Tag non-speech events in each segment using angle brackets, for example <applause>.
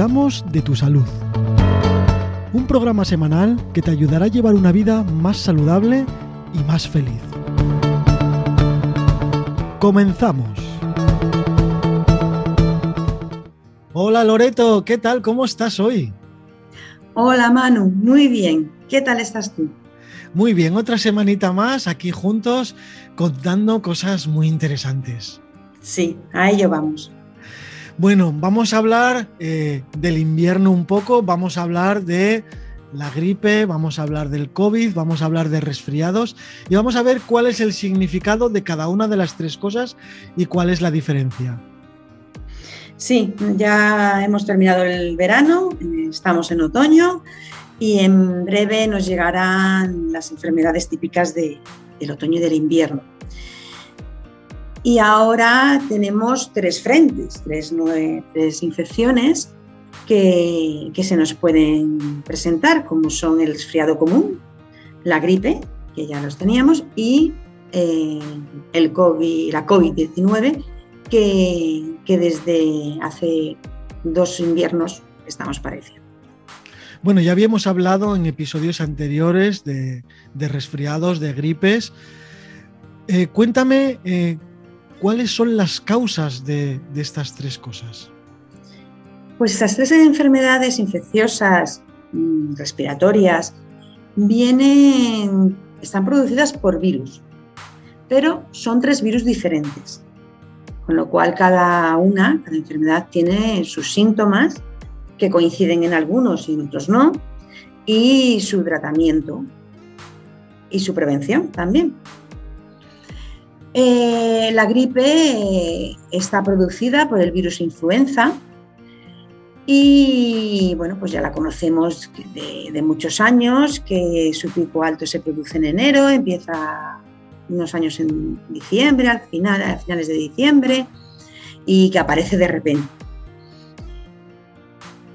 cuidamos de tu salud. Un programa semanal que te ayudará a llevar una vida más saludable y más feliz. Comenzamos. Hola Loreto, ¿qué tal? ¿Cómo estás hoy? Hola Manu, muy bien. ¿Qué tal estás tú? Muy bien, otra semanita más aquí juntos contando cosas muy interesantes. Sí, a ello vamos. Bueno, vamos a hablar eh, del invierno un poco, vamos a hablar de la gripe, vamos a hablar del COVID, vamos a hablar de resfriados y vamos a ver cuál es el significado de cada una de las tres cosas y cuál es la diferencia. Sí, ya hemos terminado el verano, estamos en otoño y en breve nos llegarán las enfermedades típicas del otoño y del invierno. Y ahora tenemos tres frentes, tres, tres infecciones que, se nos pueden presentar, como son el resfriado común, la gripe, que ya los teníamos, y eh, el COVID, la COVID-19, que, desde hace dos inviernos estamos padeciendo. Bueno, ya habíamos hablado en episodios anteriores de, resfriados, de gripes. Eh, cuéntame eh, ¿Cuáles son las causas de, estas tres cosas? Pues estas tres enfermedades infecciosas mm, respiratorias vienen, están producidas por virus, pero son tres virus diferentes, con lo cual cada una, cada enfermedad tiene sus síntomas que coinciden en algunos y en otros no, y su tratamiento y su prevención también. Eh, la gripe eh, está producida por el virus influenza y bueno, pues ya la conocemos de, muchos años, que su pico alto se produce en enero, empieza unos años en diciembre, al final, a finales de diciembre, y que aparece de repente.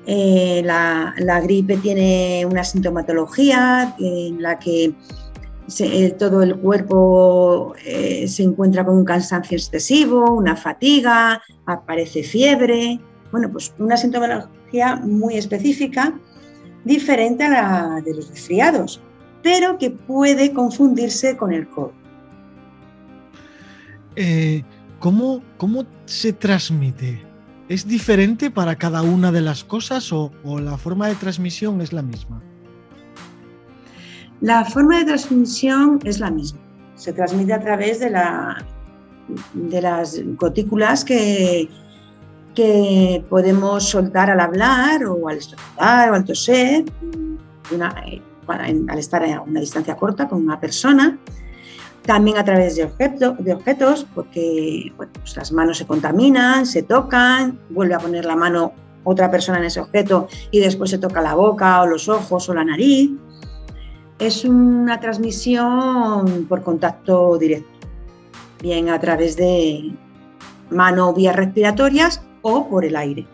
Eh, la, gripe tiene una sintomatología en la que eh, todo el cuerpo eh, se encuentra con un cansancio excesivo, una fatiga, aparece fiebre. Bueno, pues una sintomatología muy específica, diferente a la de los resfriados, pero que puede confundirse con el COVID. Eh, ¿cómo, ¿Cómo se transmite? ¿Es diferente para cada una de las cosas o la forma de transmisión es la misma? La forma de transmisión es la misma. Se transmite a través de, las gotículas que, podemos soltar al hablar o al estornudar o al toser, al estar a una distancia corta con una persona. También a través de, de objetos, porque pues las manos se contaminan, se tocan, vuelve a poner la mano otra persona en ese objeto y después se toca la boca o los ojos o la nariz es una transmisión por contacto directo, bien a través de mano o vías respiratorias o por el aire.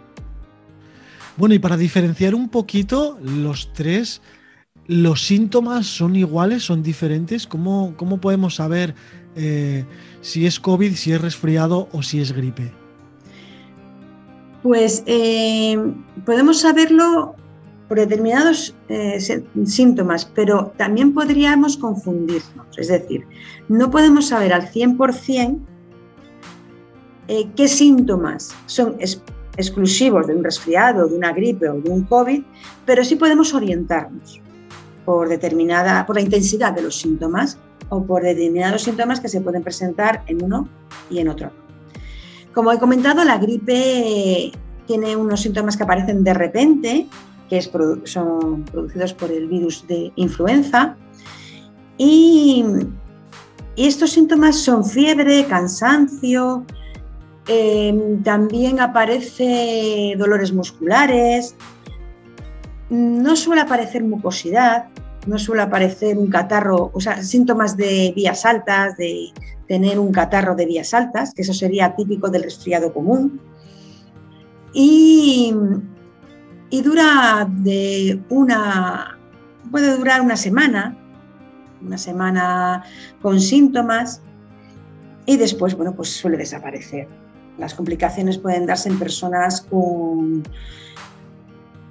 Bueno, y para diferenciar un poquito los tres, ¿los síntomas son iguales, son diferentes? ¿Cómo, cómo podemos saber eh, si es COVID, si es resfriado o si es gripe? Pues eh, podemos saberlo por determinados eh, síntomas, pero también podríamos confundirnos. Es decir, no podemos saber al 100% eh, qué síntomas son exclusivos de un resfriado, de una gripe o de un COVID, pero sí podemos orientarnos por determinada, por la intensidad de los síntomas o por determinados síntomas que se pueden presentar en uno y en otro. Como he comentado, la gripe tiene unos síntomas que aparecen de repente que son producidos por el virus de influenza. Y, estos síntomas son fiebre, cansancio, em, también aparece dolores musculares, no suele aparecer mucosidad, no suele aparecer un catarro, o sea, síntomas de vías altas, de tener un catarro de vías altas, que eso sería típico del resfriado común. Y, y dura de una, puede durar una semana, una semana con síntomas y después, bueno, pues suele desaparecer. Las complicaciones pueden darse en personas con,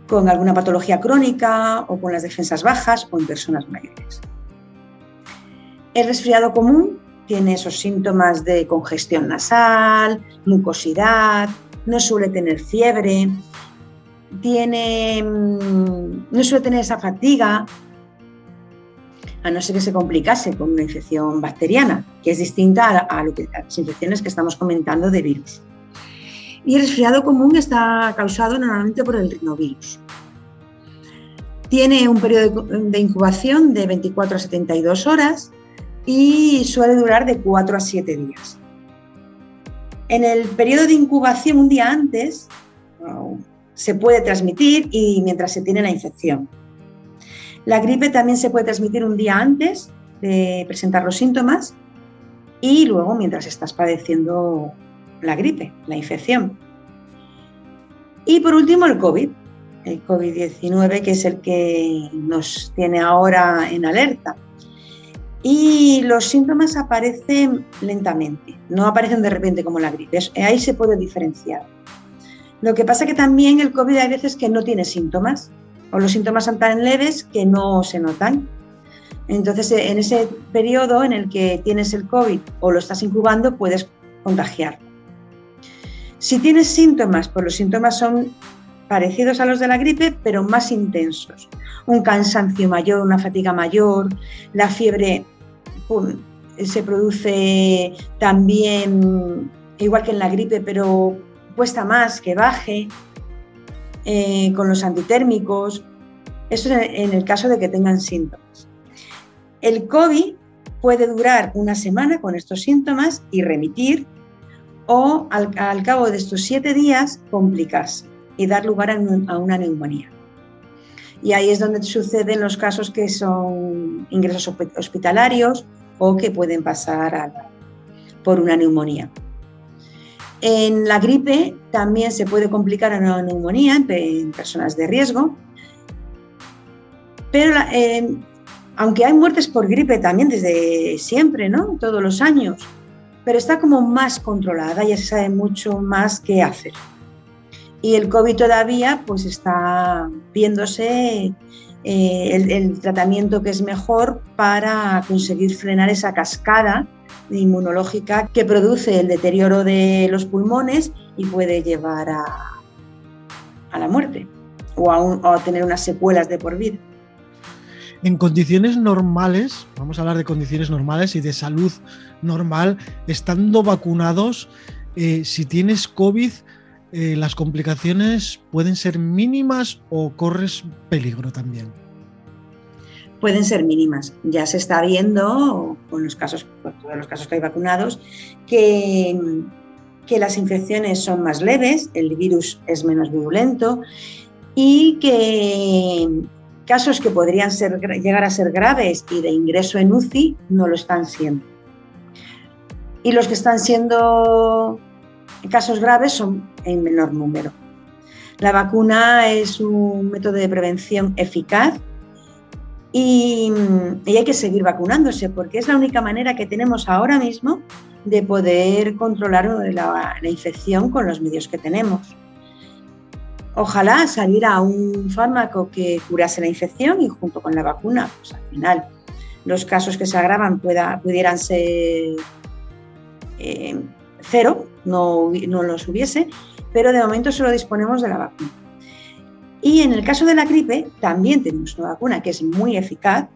con alguna patología crónica o con las defensas bajas o en personas mayores. El resfriado común tiene esos síntomas de congestión nasal, mucosidad, no suele tener fiebre, tiene, mm, no suele tener esa fatiga, a no ser que se complicase con una infección bacteriana, que es distinta a, las infecciones que estamos comentando de virus. Y el resfriado común está causado normalmente por el rinovirus. Tiene un periodo de incubación de 24 a 72 horas y suele durar de 4 a 7 días. En el periodo de incubación, un día antes, se puede transmitir y mientras se tiene la infección. La gripe también se puede transmitir un día antes de presentar los síntomas y luego mientras estás padeciendo la gripe, la infección. Y por último el COVID, el COVID-19, que es el que nos tiene ahora en alerta. Y los síntomas aparecen lentamente, no aparecen de repente como la gripe, ahí se puede diferenciar. Lo que pasa que también el COVID hay veces que no tiene síntomas, o los síntomas son tan leves que no se notan. Entonces, en ese periodo en el que tienes el COVID o lo estás incubando, puedes contagiarlo. Si tienes síntomas, pues los síntomas son parecidos a los de la gripe, pero más intensos. Un cansancio mayor, una fatiga mayor, la fiebre se produce también igual que en la gripe, pero cuesta más que baje. Eh, con los antitérmicos. Eso en el caso de que tengan síntomas. El COVID puede durar una semana con estos síntomas y remitir o al, cabo de estos siete días complicarse y dar lugar a, una neumonía. Y ahí es donde suceden los casos que son ingresos hospitalarios o que pueden pasar por una neumonía. En la gripe también se puede complicar una neumonía en, personas de riesgo, pero eh, aunque hay muertes por gripe también desde siempre, ¿no? Todos los años, pero está como más controlada, ya se sabe mucho más qué hacer. Y el COVID todavía pues está viéndose eh, el tratamiento que es mejor para conseguir frenar esa cascada inmunológica que produce el deterioro de los pulmones y puede llevar a, a la muerte o a, tener unas secuelas de por vida. En condiciones normales, vamos a hablar de condiciones normales y de salud normal, estando vacunados, eh, si tienes COVID, eh, las complicaciones pueden ser mínimas o corres peligro también pueden ser mínimas. Ya se está viendo con los casos, todos los casos que hay vacunados, que, que las infecciones son más leves, el virus es menos virulento y que casos que podrían llegar a ser graves y de ingreso en UCI no lo están siendo. Y los que están siendo casos graves son en menor número. La vacuna es un método de prevención eficaz y, hay que seguir vacunándose porque es la única manera que tenemos ahora mismo de poder controlar la, infección con los medios que tenemos. Ojalá saliera un fármaco que curase la infección y junto con la vacuna, pues al final los casos que se agravan pudieran ser eh, cero, no los hubiese, pero de momento solo disponemos de la vacuna. Y en el caso de la gripe, también tenemos una vacuna que es muy eficaz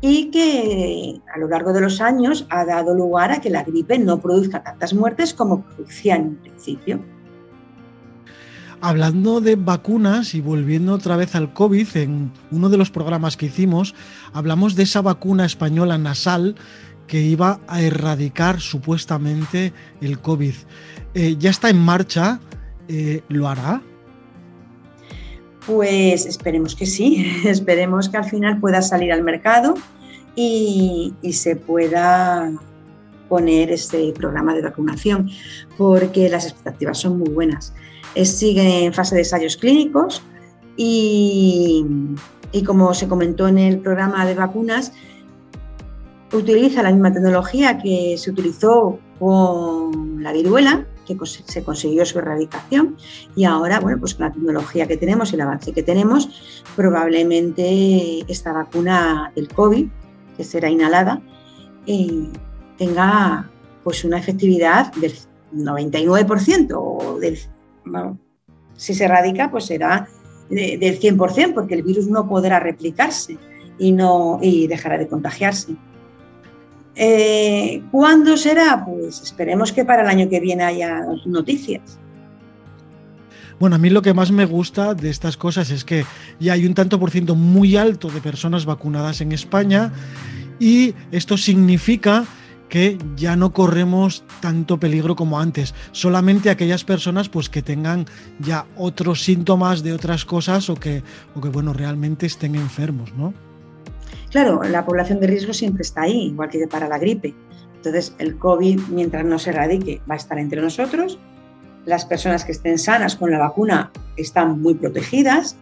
y que a lo largo de los años ha dado lugar a que la gripe no produzca tantas muertes como producía en un principio. Hablando de vacunas y volviendo otra vez al COVID, en uno de los programas que hicimos hablamos de esa vacuna española nasal que iba a erradicar supuestamente el COVID. Eh, ya está en marcha, eh, ¿lo hará? Pues esperemos que sí, <laughs> esperemos que al final pueda salir al mercado y, se pueda poner este programa de vacunación, porque las expectativas son muy buenas. sigue en fase de ensayos clínicos y, como se comentó en el programa de vacunas, utiliza la misma tecnología que se utilizó con la viruela, que se consiguió su erradicación y ahora, bueno, pues con la tecnología que tenemos y el avance que tenemos, probablemente esta vacuna del COVID, que será inhalada, eh, tenga pues una efectividad del 99% o del, si se erradica, pues será del 100%, porque el virus no podrá replicarse y, no, y dejará de contagiarse. Eh, ¿Cuándo será? Pues esperemos que para el año que viene haya noticias. Bueno, a mí lo que más me gusta de estas cosas es que ya hay un tanto por ciento muy alto de personas vacunadas en España y esto significa que ya no corremos tanto peligro como antes. Solamente aquellas personas pues, que tengan ya otros síntomas de otras cosas o que, o que bueno, realmente estén enfermos, ¿no? Claro, la población de riesgo siempre está ahí, igual que para la gripe. Entonces, el COVID, mientras no se erradique, va a estar entre nosotros. Las personas que estén sanas con la vacuna están muy protegidas.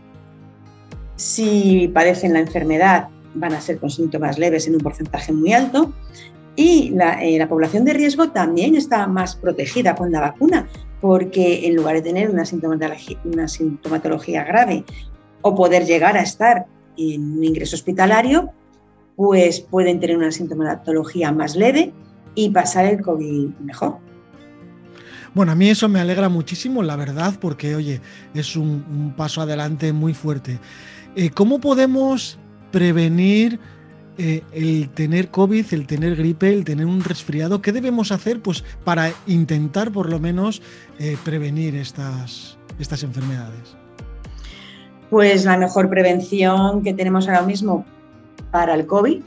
Si padecen la enfermedad, van a ser con síntomas leves en un porcentaje muy alto. Y eh, la, población de riesgo también está más protegida con la vacuna, porque en lugar de tener una sintomatología grave o poder llegar a estar en un ingreso hospitalario, pues pueden tener una sintomatología más leve y pasar el COVID mejor. Bueno, a mí eso me alegra muchísimo, la verdad, porque, oye, es un, paso adelante muy fuerte. Eh, ¿Cómo podemos prevenir eh, el tener COVID, el tener gripe, el tener un resfriado, ¿qué debemos hacer pues, para intentar por lo menos eh, prevenir estas, estas enfermedades? Pues la mejor prevención que tenemos ahora mismo para el COVID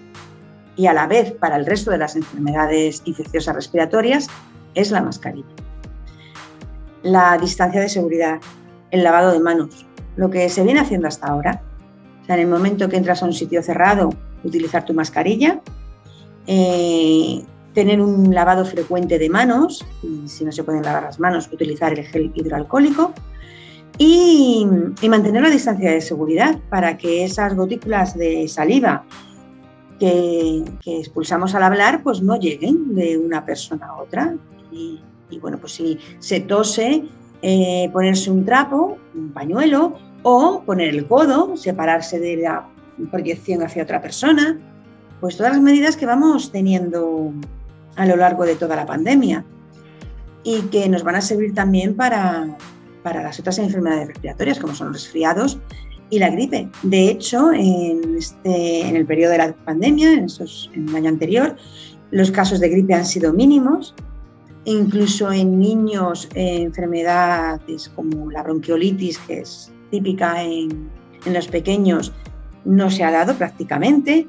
y a la vez para el resto de las enfermedades infecciosas respiratorias es la mascarilla. La distancia de seguridad, el lavado de manos, lo que se viene haciendo hasta ahora. O sea, en el momento que entras a un sitio cerrado utilizar tu mascarilla, eh, tener un lavado frecuente de manos, y si no se pueden lavar las manos, utilizar el gel hidroalcohólico y, mantener la distancia de seguridad para que esas gotículas de saliva que, expulsamos al hablar pues no lleguen de una persona a otra. Y, bueno, pues si se tose, eh, ponerse un trapo, un pañuelo o poner el codo, separarse de la proyección hacia otra persona, pues todas las medidas que vamos teniendo a lo largo de toda la pandemia y que nos van a servir también para, para las otras enfermedades respiratorias como son los resfriados y la gripe. De hecho, en, este, el periodo de la pandemia, en, en el año anterior, los casos de gripe han sido mínimos. Incluso en niños, eh, enfermedades como la bronquiolitis, que es típica en, en los pequeños, no se ha dado prácticamente,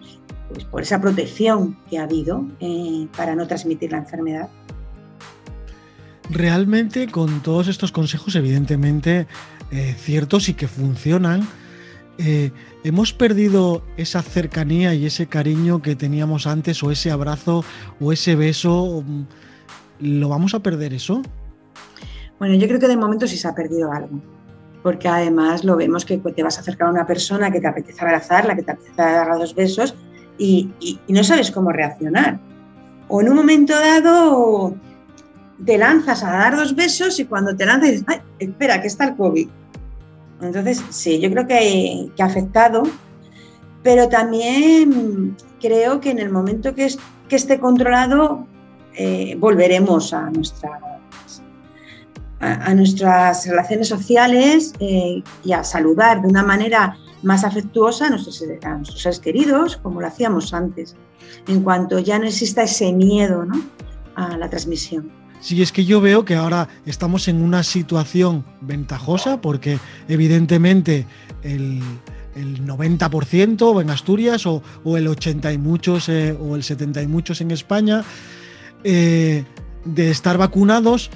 pues por esa protección que ha habido eh, para no transmitir la enfermedad. Realmente con todos estos consejos, evidentemente eh, ciertos y que funcionan, eh, hemos perdido esa cercanía y ese cariño que teníamos antes o ese abrazo o ese beso. ¿Lo vamos a perder eso? Bueno, yo creo que de momento sí se ha perdido algo porque además lo vemos que te vas a acercar a una persona que te apetece abrazarla, que te apetece dar dos besos y, no sabes cómo reaccionar. O en un momento dado te lanzas a dar dos besos y cuando te lanzas dices, ay, espera, que está el COVID. Entonces, sí, yo creo que, ha afectado, pero también creo que en el momento que, esté controlado, eh, volveremos a nuestra a, nuestras relaciones sociales eh, y a saludar de una manera más afectuosa a nuestros, seres queridos, como lo hacíamos antes, en cuanto ya no exista ese miedo a la transmisión. Sí, es que yo veo que ahora estamos en una situación ventajosa porque evidentemente el, 90% en Asturias o, el 80 y muchos eh, o el 70 y muchos en España eh, de estar vacunados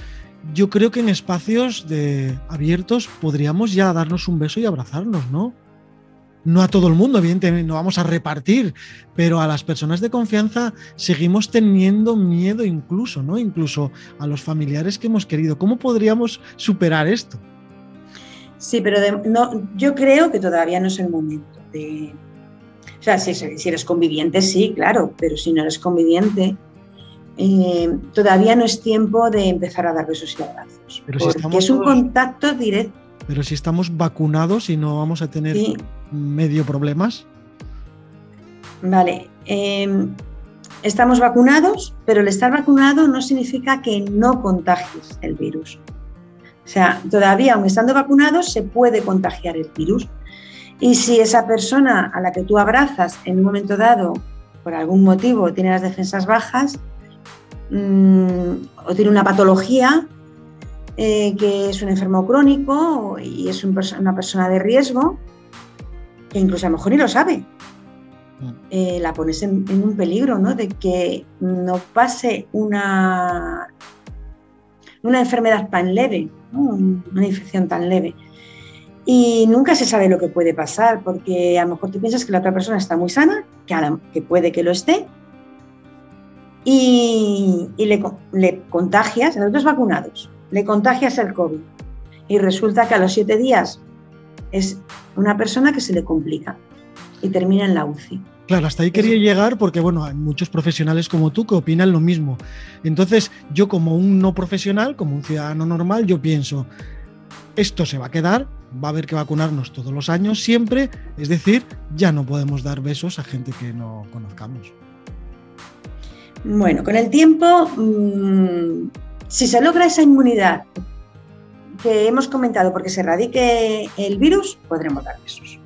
yo creo que en espacios de abiertos podríamos ya darnos un beso y abrazarnos, ¿no? No a todo el mundo, evidentemente, no vamos a repartir, pero a las personas de confianza seguimos teniendo miedo incluso, ¿no? Incluso a los familiares que hemos querido. ¿Cómo podríamos superar esto? Sí, pero no, yo creo que todavía no es el momento de... O sea, si, si eres conviviente, sí, claro, pero si no eres conviviente, eh, todavía no es tiempo de empezar a dar besos y abrazos. Pero porque es un contacto directo. Pero si estamos vacunados y no vamos a tener medio problemas. Vale. Em, estamos vacunados, pero el estar vacunado no significa que no contagies el virus. O sea, todavía, aun estando vacunados, se puede contagiar el virus. Y si esa persona a la que tú abrazas en un momento dado, por algún motivo, tiene las defensas bajas mm, o tiene una patología, eh, que es un enfermo crónico y es una persona de riesgo, que incluso a lo mejor ni lo sabe, mm. eh, la pones en, un peligro, ¿no? De que no pase una, una enfermedad tan leve, una infección tan leve. Y nunca se sabe lo que puede pasar, porque a lo mejor tú piensas que la otra persona está muy sana, que, puede que lo esté, y, le, le, contagias, a los dos vacunados, le contagias el COVID. Y resulta que a los siete días es una persona que se le complica y termina en la UCI. Claro, hasta ahí quería llegar porque, bueno, hay muchos profesionales como tú que opinan lo mismo. Entonces, yo como un no profesional, como un ciudadano normal, yo pienso, esto se va a quedar, va a haber que vacunarnos todos los años siempre, es decir, ya no podemos dar besos a gente que no conozcamos. Bueno, con el tiempo, mm, si se logra esa inmunidad que hemos comentado porque se erradique el virus, podremos dar besos.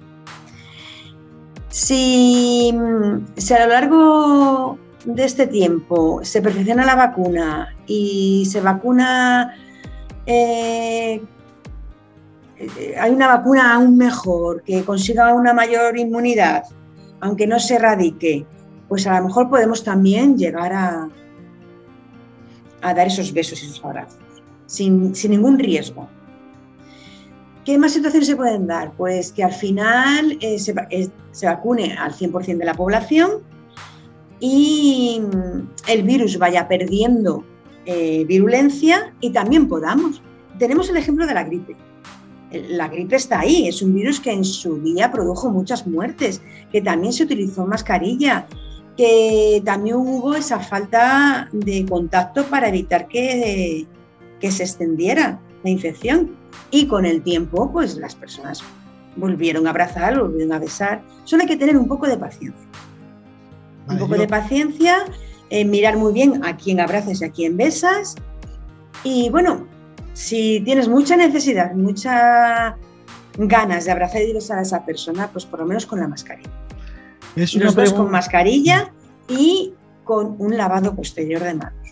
Si, mm, si a lo largo de este tiempo se perfecciona la vacuna y se vacuna eh, eh, hay una vacuna aún mejor, que consiga una mayor inmunidad, aunque no se erradique, pues a lo mejor podemos también llegar a, a dar esos besos y esos abrazos, sin, ningún riesgo. ¿Qué más situaciones se pueden dar? Pues que al final eh, eh, se, vacune al 100% de la población y mm, el virus vaya perdiendo virulencia y también podamos. Tenemos el ejemplo de la gripe la gripe está ahí, es un virus que en su día produjo muchas muertes, que también se utilizó mascarilla, que también hubo esa falta de contacto para evitar que, que se extendiera la infección. Y con el tiempo, pues las personas volvieron a abrazar, volvieron a besar. Solo hay que tener un poco de paciencia. un poco de paciencia, eh, mirar muy bien a quién abrazas y a quién besas. Y bueno, si tienes mucha necesidad, muchas ganas de abrazar y besar a esa persona, pues por lo menos con la mascarilla. Es Los dos con mascarilla y con un lavado posterior de manos.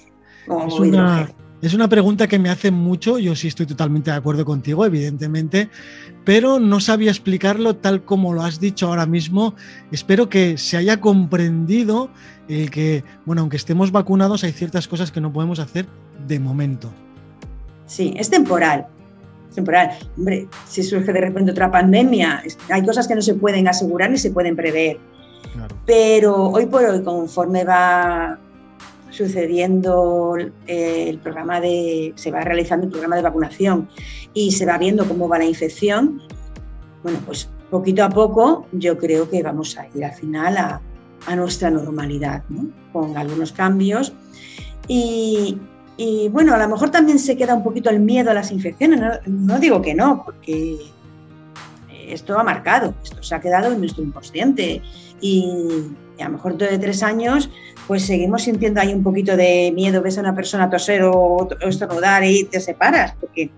es, una, es una pregunta que me hace mucho, yo sí estoy totalmente de acuerdo contigo, evidentemente, pero no sabía explicarlo tal como lo has dicho ahora mismo. Espero que se haya comprendido el que, bueno, aunque estemos vacunados, hay ciertas cosas que no podemos hacer de momento. Sí, es temporal. temporal. Hombre, si surge de repente otra pandemia, hay cosas que no se pueden asegurar ni se pueden prever. Pero hoy por hoy, conforme va sucediendo el programa de, se va realizando el programa de vacunación y se va viendo cómo va la infección, bueno, pues poquito a poco yo creo que vamos a ir al final a, nuestra normalidad, ¿no? con algunos cambios. Y bueno, a lo mejor también se queda un poquito el miedo a las infecciones, no, digo que no, porque esto ha marcado, esto se ha quedado en nuestro inconsciente y, a lo mejor dentro de tres años pues seguimos sintiendo ahí un poquito de miedo, ves a una persona toser o, estornudar y te separas, porque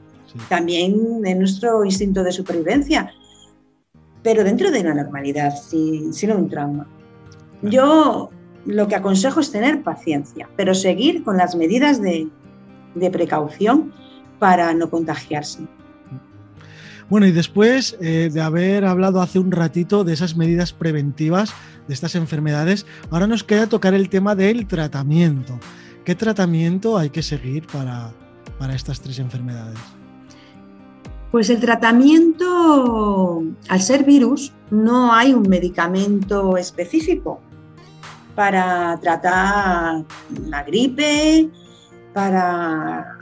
también es nuestro instinto de supervivencia, pero dentro de la normalidad, sin, sin un trauma. Yo lo que aconsejo es tener paciencia, pero seguir con las medidas de, precaución para no contagiarse. Bueno, y después eh, de haber hablado hace un ratito de esas medidas preventivas de estas enfermedades, ahora nos queda tocar el tema del tratamiento. ¿Qué tratamiento hay que seguir para, para estas tres enfermedades? Pues el tratamiento, al ser virus, no hay un medicamento específico para tratar la gripe, para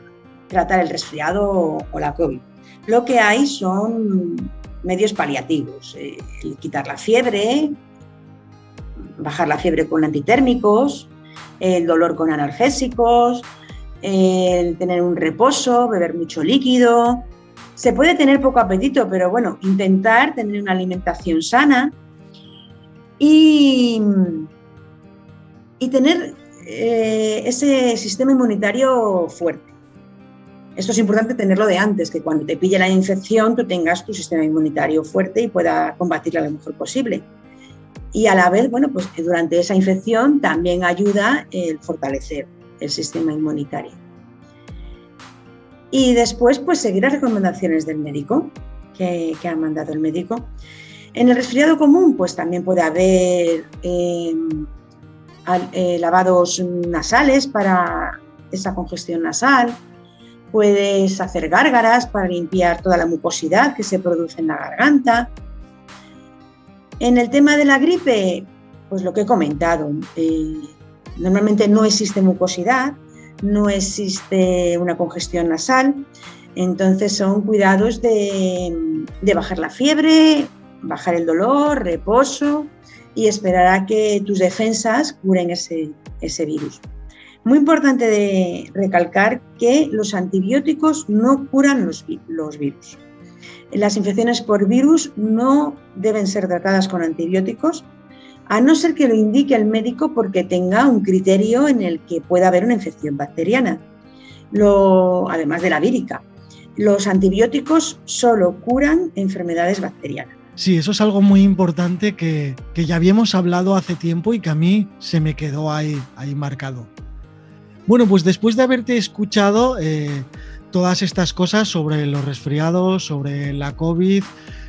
tratar el resfriado o la COVID. Lo que hay son medios paliativos, quitar la fiebre, bajar la fiebre con antitérmicos, el dolor con analgésicos, el tener un reposo, beber mucho líquido. Se puede tener poco apetito, pero bueno, intentar tener una alimentación sana y, y tener eh, ese sistema inmunitario fuerte. Esto es importante tenerlo de antes, que cuando te pille la infección tú tengas tu sistema inmunitario fuerte y pueda combatirla lo mejor posible. Y a la vez, bueno, pues durante esa infección también ayuda el fortalecer el sistema inmunitario. Y después, pues seguir las recomendaciones del médico, que, ha mandado el médico. En el resfriado común, pues también puede haber em, eh, lavados nasales para esa congestión nasal, Puedes hacer gárgaras para limpiar toda la mucosidad que se produce en la garganta. En el tema de la gripe, pues lo que he comentado, eh, normalmente no existe mucosidad, no existe una congestión nasal, entonces son cuidados de, bajar la fiebre, bajar el dolor, reposo y esperar a que tus defensas curen ese, ese virus. Muy importante de recalcar que los antibióticos no curan los, virus. Las infecciones por virus no deben ser tratadas con antibióticos, a no ser que lo indique el médico porque tenga un criterio en el que pueda haber una infección bacteriana, además de la vírica. Los antibióticos solo curan enfermedades bacterianas. Sí, eso es algo muy importante que, ya habíamos hablado hace tiempo y que a mí se me quedó ahí, ahí marcado. Bueno, pues después de haberte escuchado eh, todas estas cosas sobre los resfriados, sobre la COVID,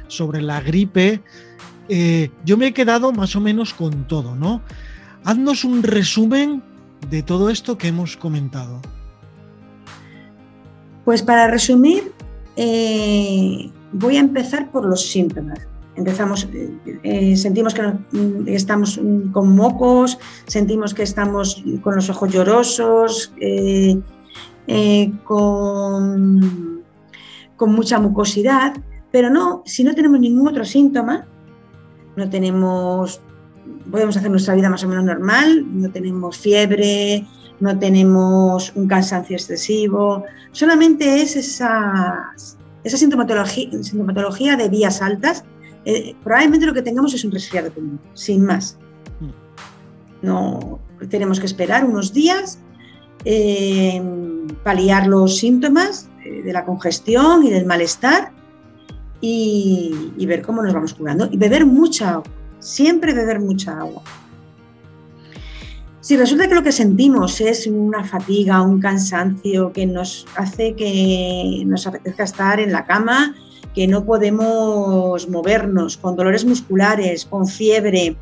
sobre la gripe, eh, yo me he quedado más o menos con todo, ¿no? Haznos un resumen de todo esto que hemos comentado. Pues para resumir, eh, voy a empezar por los síntomas empezamos, eh, eh, sentimos que mm, estamos mm, con mocos, sentimos que estamos con los ojos llorosos, eh, con, con, mucha mucosidad, pero no, si no tenemos ningún otro síntoma, no tenemos, podemos hacer nuestra vida más o menos normal, no tenemos fiebre, no tenemos un cansancio excesivo, solamente es esa, esa sintomatología, sintomatología de vías altas eh, probablemente lo que tengamos es un resfriado común, sin más. Mm. No tenemos que esperar unos días, eh, paliar los síntomas eh, de la congestión y del malestar y, y, ver cómo nos vamos curando. Y beber mucha agua, siempre beber mucha agua. Si resulta que lo que sentimos es una fatiga, un cansancio que nos hace que nos apetezca estar en la cama que no podemos movernos, con dolores musculares, con fiebre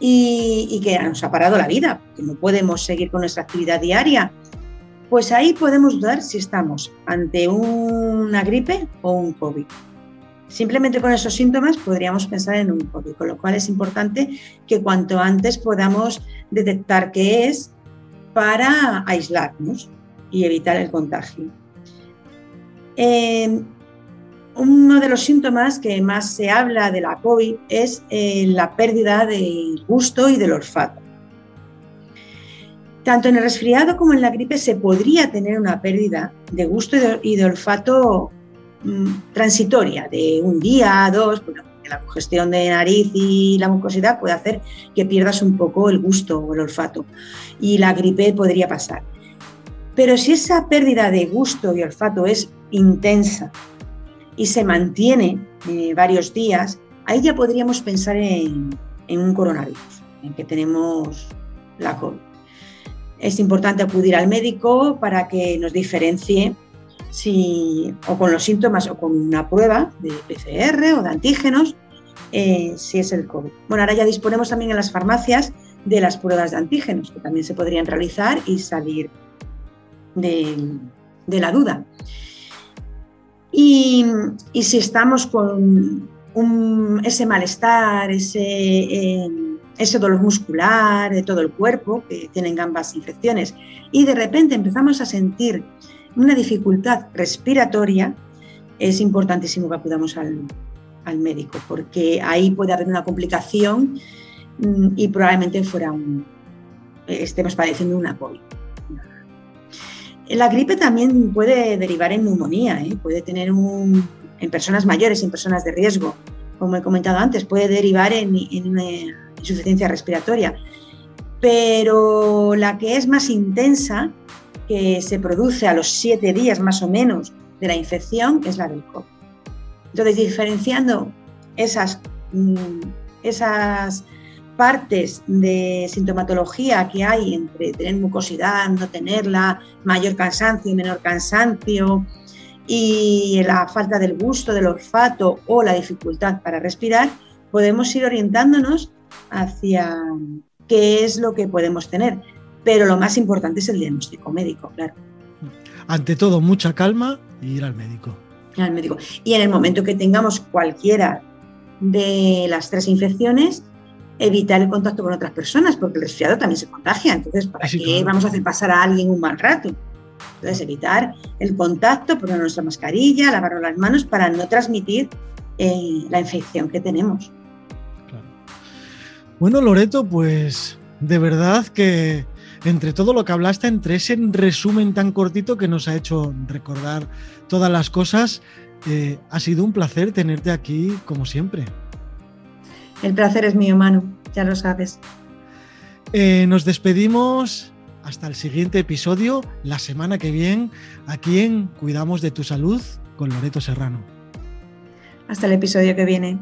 y, que nos ha parado la vida, que no podemos seguir con nuestra actividad diaria, pues ahí podemos dudar si estamos ante una gripe o un COVID. Simplemente con esos síntomas podríamos pensar en un COVID, con lo cual es importante que cuanto antes podamos detectar qué es para aislarnos y evitar el contagio. Eh, uno de los síntomas que más se habla de la COVID es eh, la pérdida del gusto y del olfato. Tanto en el resfriado como en la gripe se podría tener una pérdida de gusto y de, olfato mm, transitoria, de un día, dos, porque la congestión de nariz y la mucosidad puede hacer que pierdas un poco el gusto o el olfato. Y la gripe podría pasar. Pero si esa pérdida de gusto y olfato es intensa y se mantiene eh, varios días, ahí ya podríamos pensar en, un coronavirus, en que tenemos la COVID. Es importante acudir al médico para que nos diferencie si, o con los síntomas o con una prueba de PCR o de antígenos, eh, si es el COVID. Bueno, ahora ya disponemos también en las farmacias de las pruebas de antígenos, que también se podrían realizar y salir de, de la duda. Y, si estamos con ese malestar, ese, eh, ese dolor muscular de todo el cuerpo, que tienen ambas infecciones, y de repente empezamos a sentir una dificultad respiratoria, es importantísimo que acudamos al, médico, porque ahí puede haber una complicación mm, y probablemente fuera un, estemos padeciendo una COVID. La gripe también puede derivar en neumonía, ¿eh? puede tener un, en personas mayores, en personas de riesgo, como he comentado antes, puede derivar en, una insuficiencia respiratoria. Pero la que es más intensa, que se produce a los siete días más o menos de la infección, es la del COVID. Entonces, diferenciando esas, mm, esas partes de sintomatología que hay entre tener mucosidad, no tenerla, mayor cansancio, menor cansancio y la falta del gusto, del olfato o la dificultad para respirar, podemos ir orientándonos hacia qué es lo que podemos tener. Pero lo más importante es el diagnóstico médico, claro. Ante todo, mucha calma y ir al médico. Al médico. Y en el momento que tengamos cualquiera de las tres infecciones, evitar el contacto con otras personas, porque el resfriado también se contagia. Entonces, ¿para qué vamos a hacer pasar a alguien un mal rato? Entonces, evitar el contacto, poner nuestra mascarilla, lavarnos las manos para no transmitir eh, la infección que tenemos. Bueno, Loreto, pues de verdad que entre todo lo que hablaste, entre ese resumen tan cortito que nos ha hecho recordar todas las cosas, eh, ha sido un placer tenerte aquí como siempre. El placer es mío, Manu, ya lo sabes. Eh, nos despedimos hasta el siguiente episodio, la semana que viene, aquí en Cuidamos de tu Salud con Loreto Serrano. Hasta el episodio que viene.